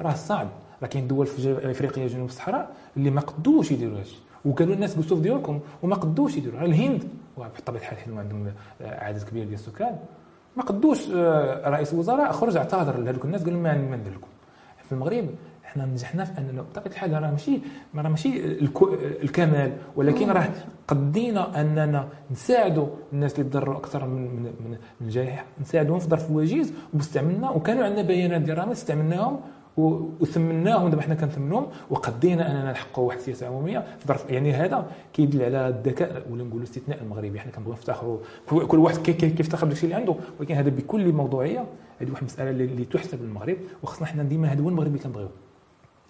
راه صعب. راه كاين دول في افريقيا جنوب الصحراء اللي ما قدوش يديروا هادشي. وقالوا الناس بوستوف ديالكم وما قدوش يديروا الهند بطبيعة الحال حنا عندهم عدد كبير ديال السكان. ما قدوش آه، رئيس الوزراء خرج اعتذر لهذوك الناس قال لهم ما ندير لكم في المغرب حنا نجحنا في اننا بطبيعة الحال راه ماشي راه ماشي الكمال ولكن راه قدينا أننا نساعدوا الناس اللي تضرروا أكثر من من من الجائحة نساعدوهم في ظرف وجيز واستعملنا. وكانوا عندنا بيانات ديال الرامات استعملناهم وثمناهم دابا حنا كنثمنوهم وقدينا أننا نحققوا واحد السياسة عمومية. في ظرف يعني هذا كيدل على الذكاء ولا نقولوا الاستثناء المغربي. حنا كنبغيو نفتخروا كل واحد كيفتخر بداكشي اللي عنده. ولكن هذا بكل موضوعية هذه واحد المسألة اللي تحسب للمغرب وخصنا حنا ديما هذا هو المغرب اللي كنبغيو.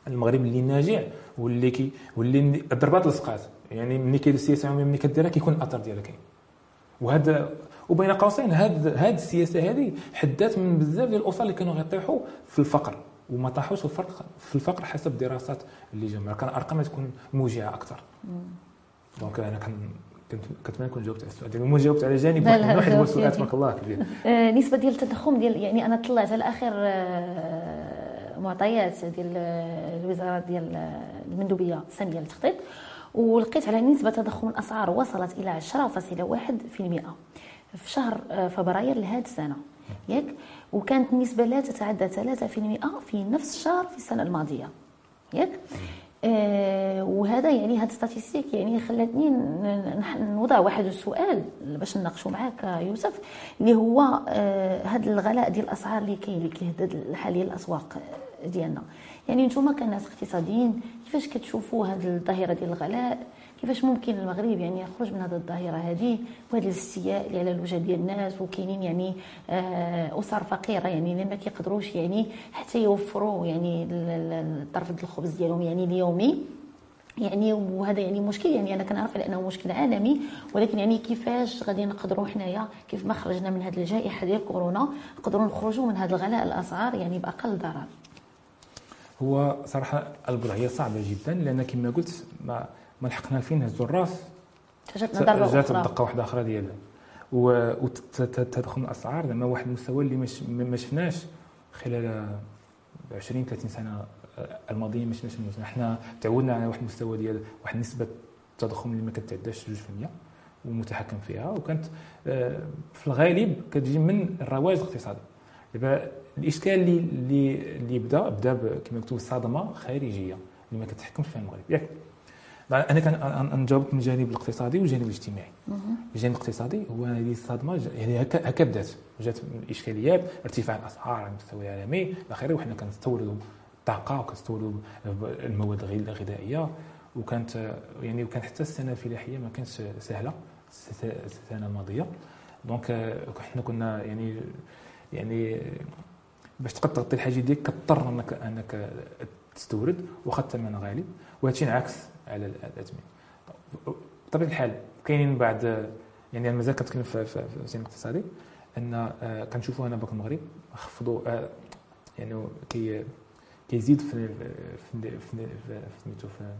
المغرب اللي ناجع واللي كي واللي الضربات لصقات. يعني ملي كاين السياسة العمومية ملي كديرها كيكون الاثر ديالها كاين. وهذا وبين قوسين هاد هاد السياسة هذه حدات من بزاف ديال الأسر اللي كانوا غيطيحوا في الفقر. وما طاحوش الفرق في الفقر حسب الدراسات اللي جمع كان أرقام تكون موجعة أكثر. donc أنا كان كنت كنتمنى نكون جاوبت على السؤال. ديالك ما جاوبت على جانب واحد هو السؤال تبارك الله كبير. آه نسبة ديال التضخم ديال يعني أنا طلعت على اخر آه معطيات ديال آه، الوزارة ديال المندوبية الساميه للتخطيط ولقيت على نسبة تضخم الأسعار وصلت إلى 10.1% في شهر فبراير لهذه السنة. ياك؟ وكانت النسبة لا تتعدى 3% في نفس الشهر في السنة الماضية. ياك؟ آه وهذا يعني هذا ستاتيستيك يعني خلاتني نوضع واحد السؤال باش نناقشوا معاك يوسف اللي هو آه هذا الغلاء ديال الأسعار اللي كاين اللي كيهدد حاليا الأسواق ديالنا. يعني نتوما كناس اقتصاديين كيفاش كتشوفوا هذه الظاهرة ديال الغلاء؟ كيفاش ممكن المغرب يعني يخرج من هذه الظاهرة هذه وهذا الاستياء اللي على الوجه ديال الناس وكاينين يعني آه، أسر فقيرة يعني اللي ما كيقدروش يعني حتى يوفروا يعني الطرف الخبز ديالهم يعني اليومي. يعني وهذا يعني مشكل يعني أنا كنعرف على أنه مشكل عالمي ولكن يعني كيفاش غادي نقدروا حنايا كيف ما خرجنا من هذه الجائحة ديال كورونا نقدروا نخرجوا من هذا الغلاء الاسعار يعني بأقل ضرر. هو صراحة الوضعيه صعبة جدا لأن كما قلت ما ما لحقنا فين هزوا الراس جاتنا ضربه جات دقه واحدة أخرى ديالها وتدخل الأسعار. زعما واحد المستوى اللي ما شفناش خلال 20 30 سنة الماضية ما شفناش حنا تعودنا على واحد المستوى ديال واحد نسبة التضخم اللي ما كتعداش 2% ومتحكم فيها. وكانت آه، في الغالب كتجي من الرواج الاقتصادي. دابا الإشكال اللي اللي اللي بدا بدا كما قلت صدمه خارجية اللي ما كتحكمش فيها المغرب. ياك. أنا كان نجاوبك من الجانب الاقتصادي والجانب الاجتماعي. الجانب الاقتصادي هو هذه الصدمة يعني هكا هكا بدات. جات الإشكاليات ارتفاع الأسعار على المستوى العالمي إلى آخره وحنا كنستوردوا الطاقه وكنستوردوا المواد الغذائية. وكانت يعني وكان حتى السنة الفلاحية ما كانتش سهلة السنة الماضية. دونك حنا كنا يعني يعني باش تقدر تغطي الحاجة ديالك كضطر انك إنك تستورد واخا الثمن غالي. وهذا الشيء انعكس على الازمه بطبيعة الحال كاينين بعض يعني أنا مازال كنتكلم في في الزين الاقتصادي أن آه، كنشوفوا هنا بنك المغرب خفضوا آه، يعني كي كيزيد في في في سميتو في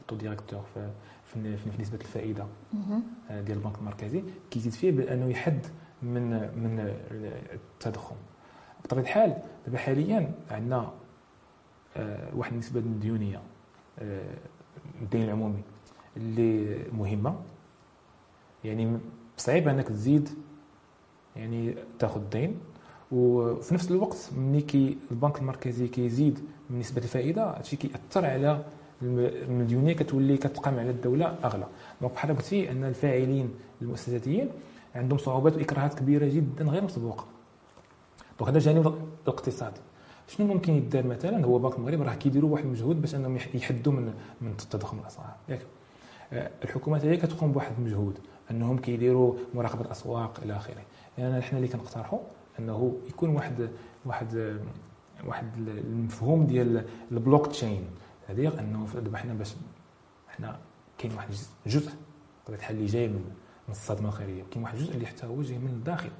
ال taux directeur في في, في نسبة الفائدة آه، ديال البنك المركزي كيزيد فيه بأنه يحد من من التضخم. بطبيعة الحال دابا حاليا عندنا واحد النسبة د المديونية الدين العمومي اللي مهمة. يعني صعيب أنك تزيد يعني تاخذ دين. وفي نفس الوقت ملي كي البنك المركزي كيزيد من نسبه الفائده هادشي كيأثر على المديونيه كتولي كتقام على الدولة أغلى. donc بحال قلتي أن الفاعلين المؤسساتيين عندهم صعوبات وإكراهات كبيرة جدا غير مسبوقة. donc هذا الجانب الاقتصادي. شنو ممكن يدار مثلا؟ هو بنك المغرب راه كيديروا واحد المجهود باش أنهم يحدوا من من تضخم الأسعار. ياك. آه، الحكومات هي كتقوم بواحد المجهود أنهم كيديروا مراقبة الأسواق إلى آخره. يعني إحنا اللي كنقترحوا أنه يكون واحد واحد واحد المفهوم ديال البلوك تشين. هذه أنه دابا حنا باش حنا كاين واحد الجزء بطبيعه الحال اللي جاي من الصدمة الخارجيه كاين واحد الجزء اللي حتى هو جاي من الداخل.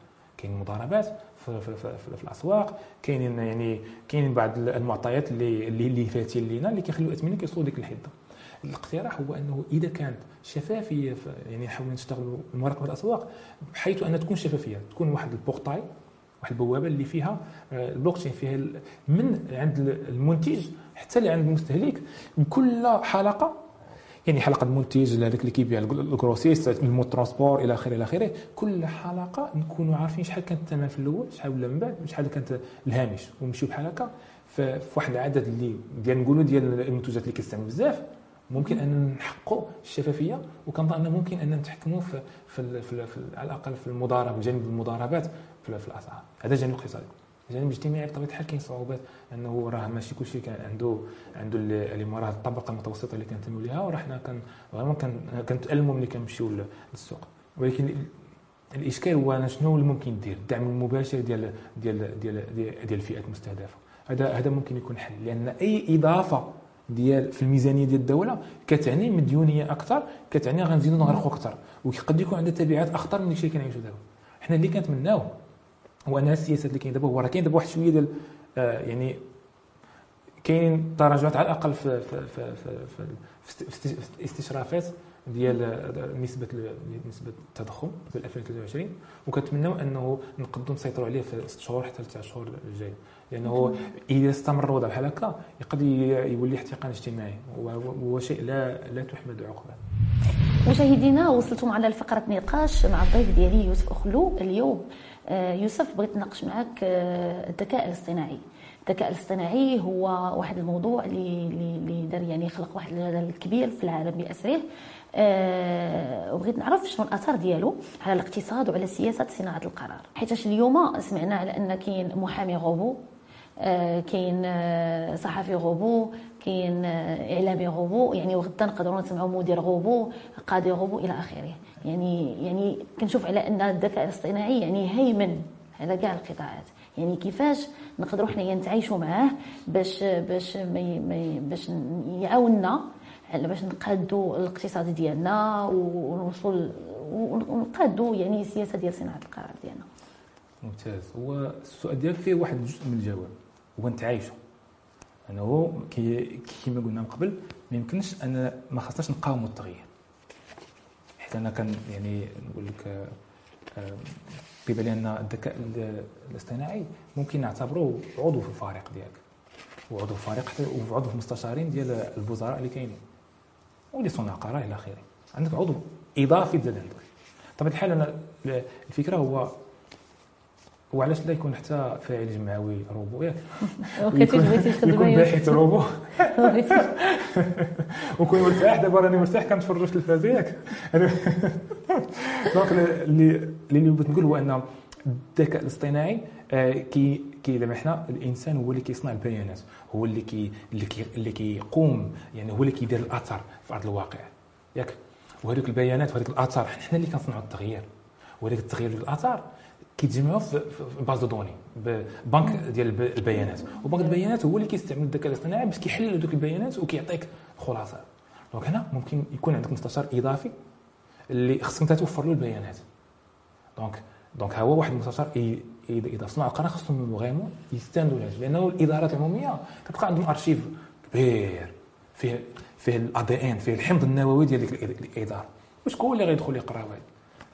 كاين مضاربات في, في, في, في, في الأسواق كاينين يعني كاينين بعض المعطيات اللي اللي, فاتين لينا اللي كيخليو الاثمنه كيوصلوا ديك الحدة. الاقتراح هو أنه إذا كانت شفافية يعني نحاولوا نشتغلوا مراقبه الأسواق بحيث أن تكون شفافية تكون واحد ال portail واحد البوابة اللي فيها آه، البلوك تشين فيها من عند المنتج حتى لعند المستهلك كل حلقة يعني حلقة المنتج هذاك اللي كيبيع ال grossiste ال moyen transport إلى آخره إلى آخره. كل حلقة نكونوا عارفين شحال كانت الثمن في الأول شحال ولا من بعد شحال كانت الهامش. ونمشيو بحال هكا. في واحد العدد اللي ديال نقولوا ديال المنتوجات اللي كيستعملوا بزاف ممكن أن نحققوا الشفافية وكنظن أن ممكن أن نتحكموا في في, في, في على الأقل في المضاربة جانب المضاربات في, في الأسعار. هذا جانب اقتصادي. الجانب الاجتماعي بطبيعه الحال كاين صعوبات أنه راه ماشي كلشي كان عنده عنده اللي راه الطبقة المتوسطة اللي كننتميو ليها وراه حنا كان vraiment كنتألموا ملي كنمشيو للسوق. ولكن الإشكال هو شنو اللي ممكن دير الدعم المباشر ديال ديال ديال ديال الفئات المستهدفة. هذا هذا ممكن يكون حل لأن أي إضافة ديال في الميزانية ديال الدولة كتعني مديونية أكثر كتعني غنزيدو نغرقوا أكثر وقد يكون عندها تبعات أخطر من الشيء اللي كنعيشوا دابا. حنا اللي كنتمناو هو ان السياسات اللي كاين دابا هو راه كاين دابا واحد شوية ديال آه يعني كاين تراجعات على الأقل في في في في, في, في استشرافات ديال نسبة نسبة التضخم في 2023 وكنتمناو أنه نقدروا نسيطروا عليه في 6 شهور حتى 9 شهور الجايه لأنه إذا استمر الوضع بحال هكا يقد يولي احتقان اجتماعي. وهو شيء لا لا تحمد عقباه مشاهدينا وصلتم على الفقرة نقاش مع الضيف ديالي يوسف أخلو اليوم. آه، يوسف بغيت نناقش معك آه، الذكاء الاصطناعي. الذكاء الاصطناعي هو واحد الموضوع اللي دار يعني خلق واحد الجدل كبير في العالم بأسره. أه وبغيت نعرف شنو الأثر ديالو على الاقتصاد وعلى سياسة صناعة القرار. حيت اليوم سمعنا على أن كاين محامي روبو أه كاين آه، صحفي روبو كاين آه، إعلامي روبو يعني وغدا نقدروا نسمعوا مدير روبو قاضي روبو إلى آخره. يعني يعني كنشوف على أن الذكاء الاصطناعي يعني هيمن على كاع القطاعات. يعني كيفاش نقدروا حنايا نتعايشوا معاه باش باش ما باش يعاوننا باش نقادوا الاقتصاد ديالنا ونوصل ونقادوا يعني السياسة ديال صناعة القرار ديالنا. ممتاز. هو السؤال ديالك فيه واحد جزء من الجواب هو نتعايشوا. انه كي كما قلنا من قبل ما يمكنش أنا ما خصناش نقاوموا التغيير. حيت أنا كان يعني نقول لك لي أن الذكاء الاصطناعي ممكن نعتبروه عضو في الفريق ديالك. وعضو في الفريق حتى وعضو في المستشارين ديال الوزراء اللي كاينين. ولي صناع قرار إلى آخره. عندك عضو إضافي زاد عندك. طبعا الحال أنا الفكرة هو وعلاش لا يكون حتى فاعل جمعوي روبو؟ ياك. يكون باحث روبو. وكون مرتاح دابا راني مرتاح كنتفرج في التلفاز ياك. دونك اللي اللي بغيت نقول هو أن الذكاء الاصطناعي آه، كي كي دابا حنا الإنسان هو اللي كيصنع البيانات. هو اللي كي اللي كي اللي كيقوم يعني هو اللي كيدير الأثر في أرض الواقع. ياك. وهذوك البيانات وهذوك الاثار حنا اللي كنصنعوا التغيير. وهذاك التغيير الاثار كيتجمعوا في base de données بنك ديال البيانات. وبنك البيانات هو اللي كيستعمل الذكاء الاصطناعي باش كيحلل هذوك البيانات وكيعطيك خلاصة. donc هنا ممكن يكون عندك مستشار إضافي اللي خصك انت توفر له البيانات. donc donc هو واحد المستشار اذا صنع القرار خصهم vraiment يستندوا له لأنه الإدارات العمومية كتلقى عندهم أرشيف كبير فيه فيه ال ADN فيه الحمض النووي ديال ديك الإدارة. وشكون اللي غيدخل يقرأ هذا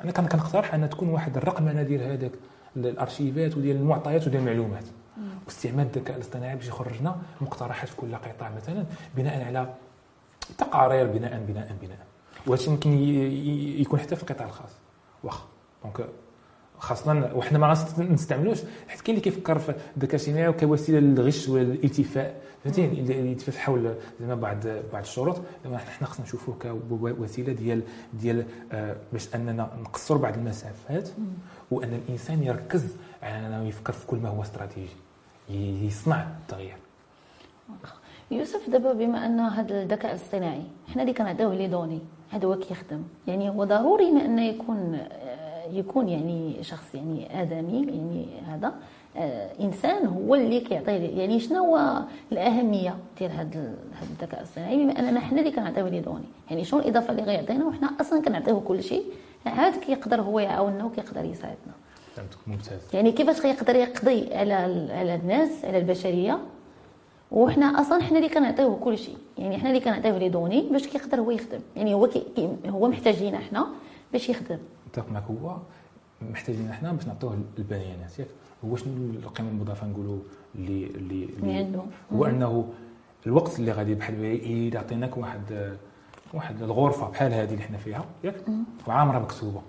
أنا كنقترح أن تكون واحد الرقمنه ديال هذاك الأرشيفات وديال المعطيات وديال المعلومات. واستعمال الذكاء الاصطناعي باش يخرج لنا مقترحات في كل قطاع مثلا بناء على تقارير بناء بناء بناء. وهذا ممكن يكون حتى في القطاع الخاص. واخا. دونك خاصة وحنا ما نستعملوش. حيت كاين اللي كيفكر في الذكاء الاصطناعي كوسيله للغش والالتفاء. فهمتي اللي يتفات حول زعما بعض بعض الشروط. حنا خصنا نشوفوه كوسيلة ديال ديال آه باش أننا نقصروا بعض المسافات وأن الإنسان يركز على أنه يفكر في كل ما هو استراتيجي. يصنع التغيير. يوسف دابا بما أن هذا الذكاء الاصطناعي حنا اللي كنعطيوه لي دوني هذا هو كيخدم. يعني هو ضروري ما انه يكون يكون يعني شخص يعني آدمي يعني هذا. آه، إنسان هو اللي كيعطي يعني شنو هو الأهمية ديال هذا الذكاء الاصطناعي؟ بما أننا حنا اللي كنعطيوه لي دوني. يعني شنو الإضافة اللي غيعطينا؟ وحنا أصلا كنعطيوه كل شيء. عاد كيقدر هو يعاوننا وكيقدر يساعدنا. فهمتك ممتاز. يعني كيفاش غيقدر يقضي على على الناس على البشرية؟ وحنا أصلا حنا اللي كنعطيوه كل شيء. يعني حنا اللي كنعطيوه لي دوني باش كيقدر هو يخدم. يعني هو كي هو محتاج لينا حنا باش يخدم. متفق معك هو محتاجين إحنا باش نعطوه البيانات. ياك هو شنو القيمة المضافة نقولوا اللي اللي اللي عنده. هو انه الوقت اللي غادي بحال اذا عطيناك واحد واحد الغرفة بحال هذه اللي حنا فيها ياك؟ وعامرة مكتوبة.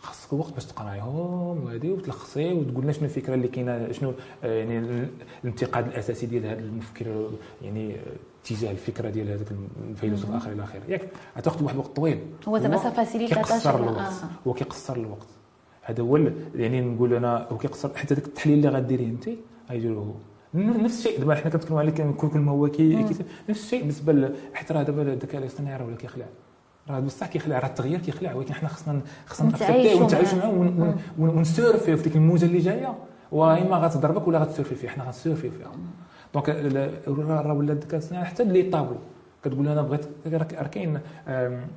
خاصك وقت باش تقرايهم وهذه وتلخصي وتقول لنا شنو الفكرة اللي كاينة شنو آه، يعني الانتقاد الأساسي ديال هذا المفكر يعني تجاه الفكرة ديال هذاك الفيلسوف الآخر إلى آخره. ياك غتاخذ واحد الوقت طويل. هو زعما facilitateur كيقصر الوقت. آه. هو كيقصر الوقت. هذا هو يعني نقول أنا هو كيقصر حتى داك التحليل اللي غديريه أنت غيديرو هو. نفس الشيء دابا حنا كنتكلموا على كل كل ما هو كي نفس الشيء بالنسبة حتى راه دابا الذكاء الاصطناعي راه ولا كيخلع. راه بصح كيخلع راه التغيير كيخلع ولكن حنا خصنا خصنا نتعايشوا ونتعايشوا معاه. ونسيرفي في ديك الموجه اللي جاية. واما غتضربك ولا غتسيرفي فيه حنا غنسيرفي فيها. donc راه ولا الذكاء الاصطناعي حتى les tableaux كتقول أنا بغيت راه كاين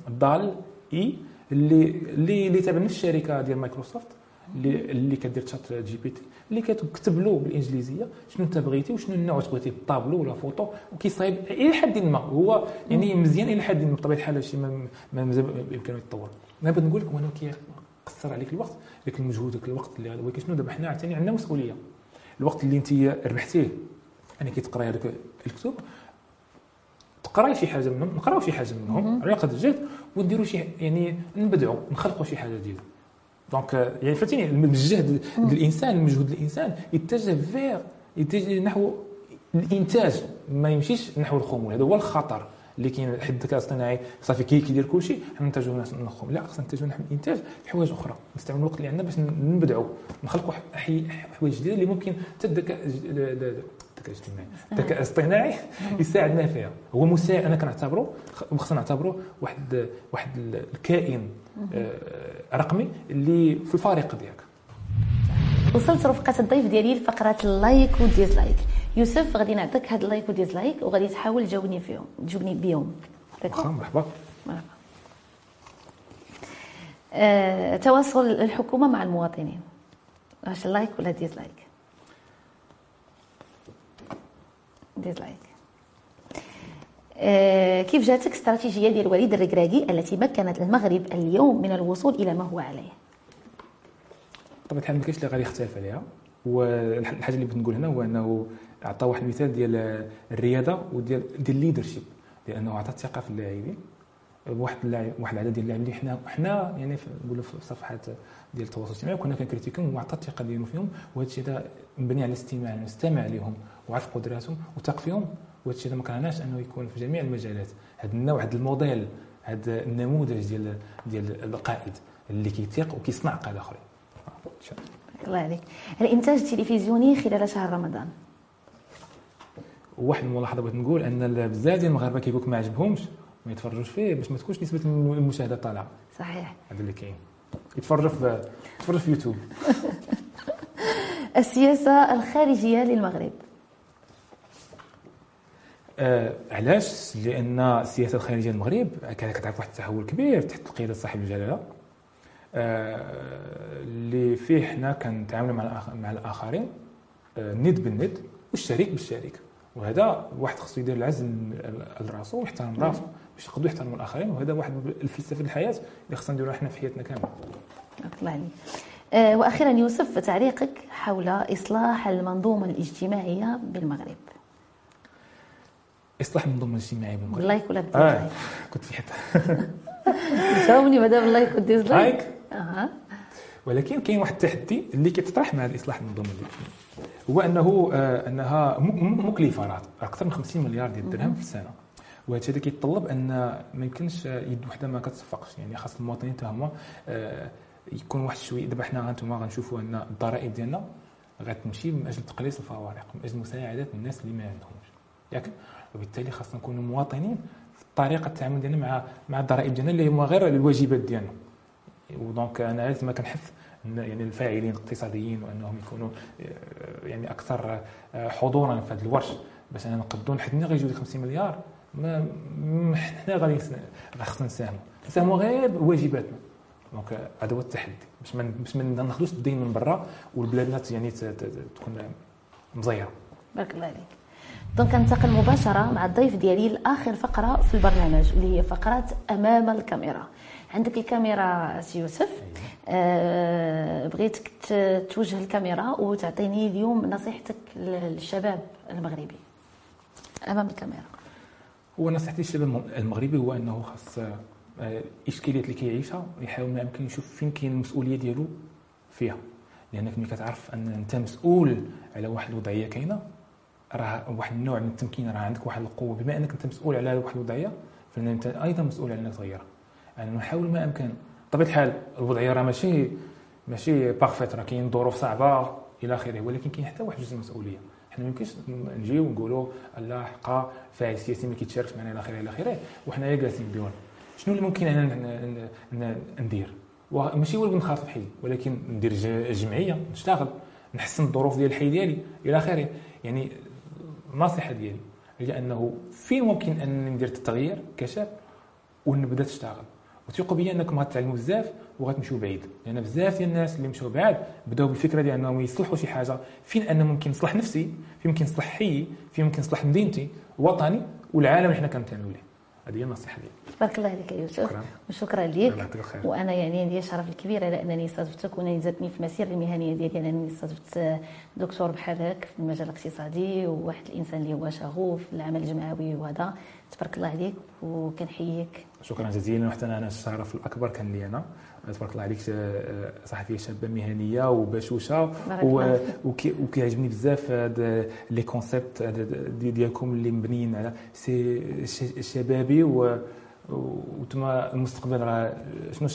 DALL-E اللي اللي اللي تابع نفس الشركة ديال مايكروسوفت اللي اللي كدير ChatGPT اللي كتكتب له بالإنجليزية شنو أنت بغيتي وشنو النوع تبغيتي طابلو ولا فوتو وكيصايب إلى حد ما. هو يعني مزيان إلى حد ما بطبيعة الحال هادشي ما بامكانه يتطور. أنا بغيت نقول لك وأنا كيقصر عليك الوقت لكن المجهود ذاك الوقت اللي ولكن شنو دابا حنا عاوتاني عندنا مسؤولية. الوقت اللي أنت ربحتيه أنا كي هذاك الكتب تقرأي شي حاجة منهم نقرأو شي حاجة منهم على قد الجهد ونديروا شي يعني نبدعوا نخلقوا شي حاجة جديدة. donc يعني فهمتيني؟ الجهد الانسان المجهود الانسان يتجه فيغ يتجه نحو الإنتاج. ما يمشيش نحو الخمول. هذا هو الخطر اللي كاين. حد الذكاء الاصطناعي صافي كي كيدير كل شيء حنا ننتجوا ناس نخم لا خصنا ننتجوا نحو الإنتاج حوايج أخرى. نستعملوا الوقت اللي عندنا باش نبدعوا نخلقوا حوايج جديدة اللي ممكن حتى الذكاء الذكاء الاجتماعي الذكاء الاصطناعي يساعدنا فيها هو مساعد أنا كنعتبره خصنا نعتبره واحد واحد الكائن آه، رقمي اللي في الفريق ديالك. وصلت رفقة الضيف ديالي لفقرة ال like وال dislike. يوسف غادي نعطيك هاد ال like وال dislike وغادي تحاول تجاوبني فيهم تجاوبني بهم. مرحبا. مرحبا. آه، تواصل الحكومة مع المواطنين. واش ال like ولا dislike dislike آه كيف جاتك استراتيجية ديال وليد الركراكي التي مكنت المغرب اليوم من الوصول إلى ما هو عليه؟ طبعا الحال ما كاينش اللي غادي يختلف عليها. والحاجة اللي بغيت نقول هنا هو أنه عطى واحد المثال ديال الرياضة وديال ديال ال leadership لأنه عطى الثقة في اللاعبين. واحد اللاعب واحد العدد ديال اللاعبين اللي حنا حنا يعني نقولوا في صفحات ديال التواصل الاجتماعي كنا كن critique هم وعطى الثقة ديالو فيهم. وهذا الشيء مبني على الاستماع نستمع لهم وعرف قدراتهم وثق فيهم وهذا الشيء ما كرهناش أنه يكون في جميع المجالات. هذا النوع هذا الموديل هذا النموذج ديال ديال القائد اللي كيثيق وكيصنع قاده آخرين. الله. عليك الإنتاج التلفزيوني خلال شهر رمضان. واحد الملاحظه بغيت نقول أن بزاف ديال المغاربة كيقول ما عجبهمش ما يتفرجوش فيه باش ما تكونش نسبة المشاهدة طالعة. صحيح. هذا اللي كاين. يتفرجوا في يتفرجوا في يوتيوب. السياسة الخارجية للمغرب. آه علاش؟ لأن السياسة الخارجيه للمغرب كتعرف واحد التحول كبير تحت قياده صاحب الجلاله آه اللي فيه حنا كنتعاملوا مع مع الآخرين آه ند بالند والشريك بالشريك. وهذا واحد خصو يدير العزم لراسو ويحترم راسو باش يقدروا يحترموا الآخرين. وهذا واحد الفلسفة الحياة اللي خصنا نديروها حنا في حياتنا كاملة. الله عليك. آه وأخيرا يوسف تعليقك حول إصلاح المنظومة الاجتماعية بالمغرب. اصلاح المنظومه الاجتماعيه بالمغرب بال like ولا بال dislike آه. كنت في حتة. جاوبني مادام بال like وال dislike like أها. ولكن كاين واحد التحدي اللي كيتطرح مع الإصلاح المنظومه هو أنه آه أنها مكلفة راه. أكثر من 50 مليار ديال الدرهم في السنة. وهذا كيتطلب أن ما يمكنش يد وحدة ما كتصفقش. يعني خاص المواطنين حتى هما آه يكون واحد شوية. دابا حنا أنتم غنشوفوا أن الضرائب ديالنا غتمشي من أجل تقليص الفوارق من أجل مساعدة الناس اللي ما عندهمش. ياك؟ وبالتالي خاصنا نكونوا مواطنين في طريقة التعامل ديالنا مع مع الضرائب ديالنا اللي هما غير الواجبات ديالنا. ودونك أنا لازم كنحث يعني الفاعلين الاقتصاديين وأنهم يكونوا آه، يعني أكثر آه، حضورا في هذا الورش. باش أنا نقدو حنا غيجيو 50 مليار. ما حنا غادي خصنا نساهموا نساهموا غير بواجباتنا donc هذا هو التحدي. باش ما باش ما ناخذوش الدين من برا والبلاد يعني تكون مزيرة. بارك الله عليك. donc ننتقل مباشرة مع الضيف ديالي لاخر فقرة في البرنامج اللي هي فقره أمام الكاميرا. عندك الكاميرا سي يوسف. آه بغيتك توجه الكاميرا وتعطيني اليوم نصيحتك للشباب المغربي. أمام الكاميرا. هو نصيحتي للشباب المغربي هو إنه خاص الاشكاليات اللي كيعيشها يحاول ما يمكن يشوف فين كاين المسؤولية ديالو فيها. لأنك ملي كتعرف أن أنت مسؤول على واحد الوضعية كاينة راه واحد النوع من التمكين راه عندك واحد القوة. بما أنك أنت مسؤول على واحد الوضعية فانت أيضا مسؤول على انك تغيرها يعني نحاول ما أمكن. بطبيعة الحال الوضعية راه ماشي ماشي بارفيت راه كاين ظروف صعبة إلى آخره ولكن كاين حتى واحد جزء المسؤولية. حنا ما يمكنش نجيو ونقولوا لا حقا فاعل سياسي ما كيتشاركش معنا إلى آخره إلى آخره. وحنايا جالسين بدون شنو اللي ممكن أنا ندير؟ ماشي هو نخاطب حي ولكن ندير جمعية نشتغل نحسن الظروف ديال الحي ديالي إلى آخره. يعني النصيحه ديالي هي أنه فين ممكن أن ندير التغيير كشاب ونبدأ تشتغل. وثقوا بيا أنكم غتعلموا بزاف وغتمشيو بعيد. لأن بزاف ديال الناس اللي مشاو بعاد بداو بالفكرة ديال أنهم يصلحوا شي حاجة. فين أنا ممكن نصلح نفسي فين ممكن نصلح حيي فين ممكن نصلح مدينتي وطني والعالم اللي حنا كنتعاملوا ليه هذه هي النصيحة ديالي بارك الله عليك يوسف. شكرا. وشكرا لك وأنا يعني عندي الشرف الكبير على أنني استضفتك وأنني زادتني في المسيره المهنية ديالي. انني استضفت دكتور بحالك في المجال الاقتصادي وواحد الإنسان اللي هو شغوف في العمل الجمعوي وهذا. تبارك الله عليك وكنحييك. شكرا جزيلا. وحتى أنا الشرف الأكبر كان لي أنا. تبارك الله عليك صحفية شابة مهنية وبشوشة وكيعجبني بزاف les concepts ديالكم اللي مبنيين على سي شبابي و وتما المستقبل راه شنو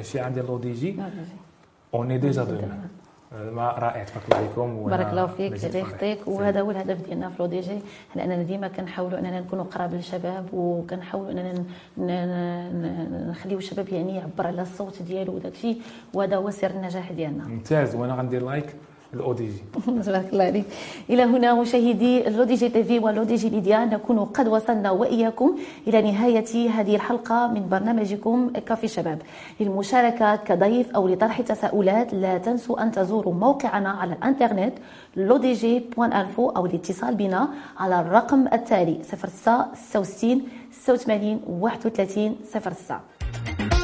الشعار ديال L'ODJ؟ on est déjà demain رائع تبارك الله عليكم بارك الله فيك الله يخليك وهذا هو الهدف ديالنا في L'ODJ لاننا ديما كنحاولوا أننا نكونوا قراب للشباب وكنحاولوا أننا نخليو الشباب يعني يعبر على الصوت ديالو وداك الشيء وهذا هو سر النجاح ديالنا. ممتاز. وأنا غندير like ال ODJ تبارك الله عليك إلى هنا مشاهدي L'ODJ TV و L'ODJ Media نكون قد وصلنا وإياكم إلى نهاية هذه الحلقة من برنامجكم كافي شباب. للمشاركة كضيف أو لطرح تساؤلات لا تنسوا أن تزوروا موقعنا على الإنترنت lodj.info أو الاتصال بنا على الرقم التالي 06 66 86 31 06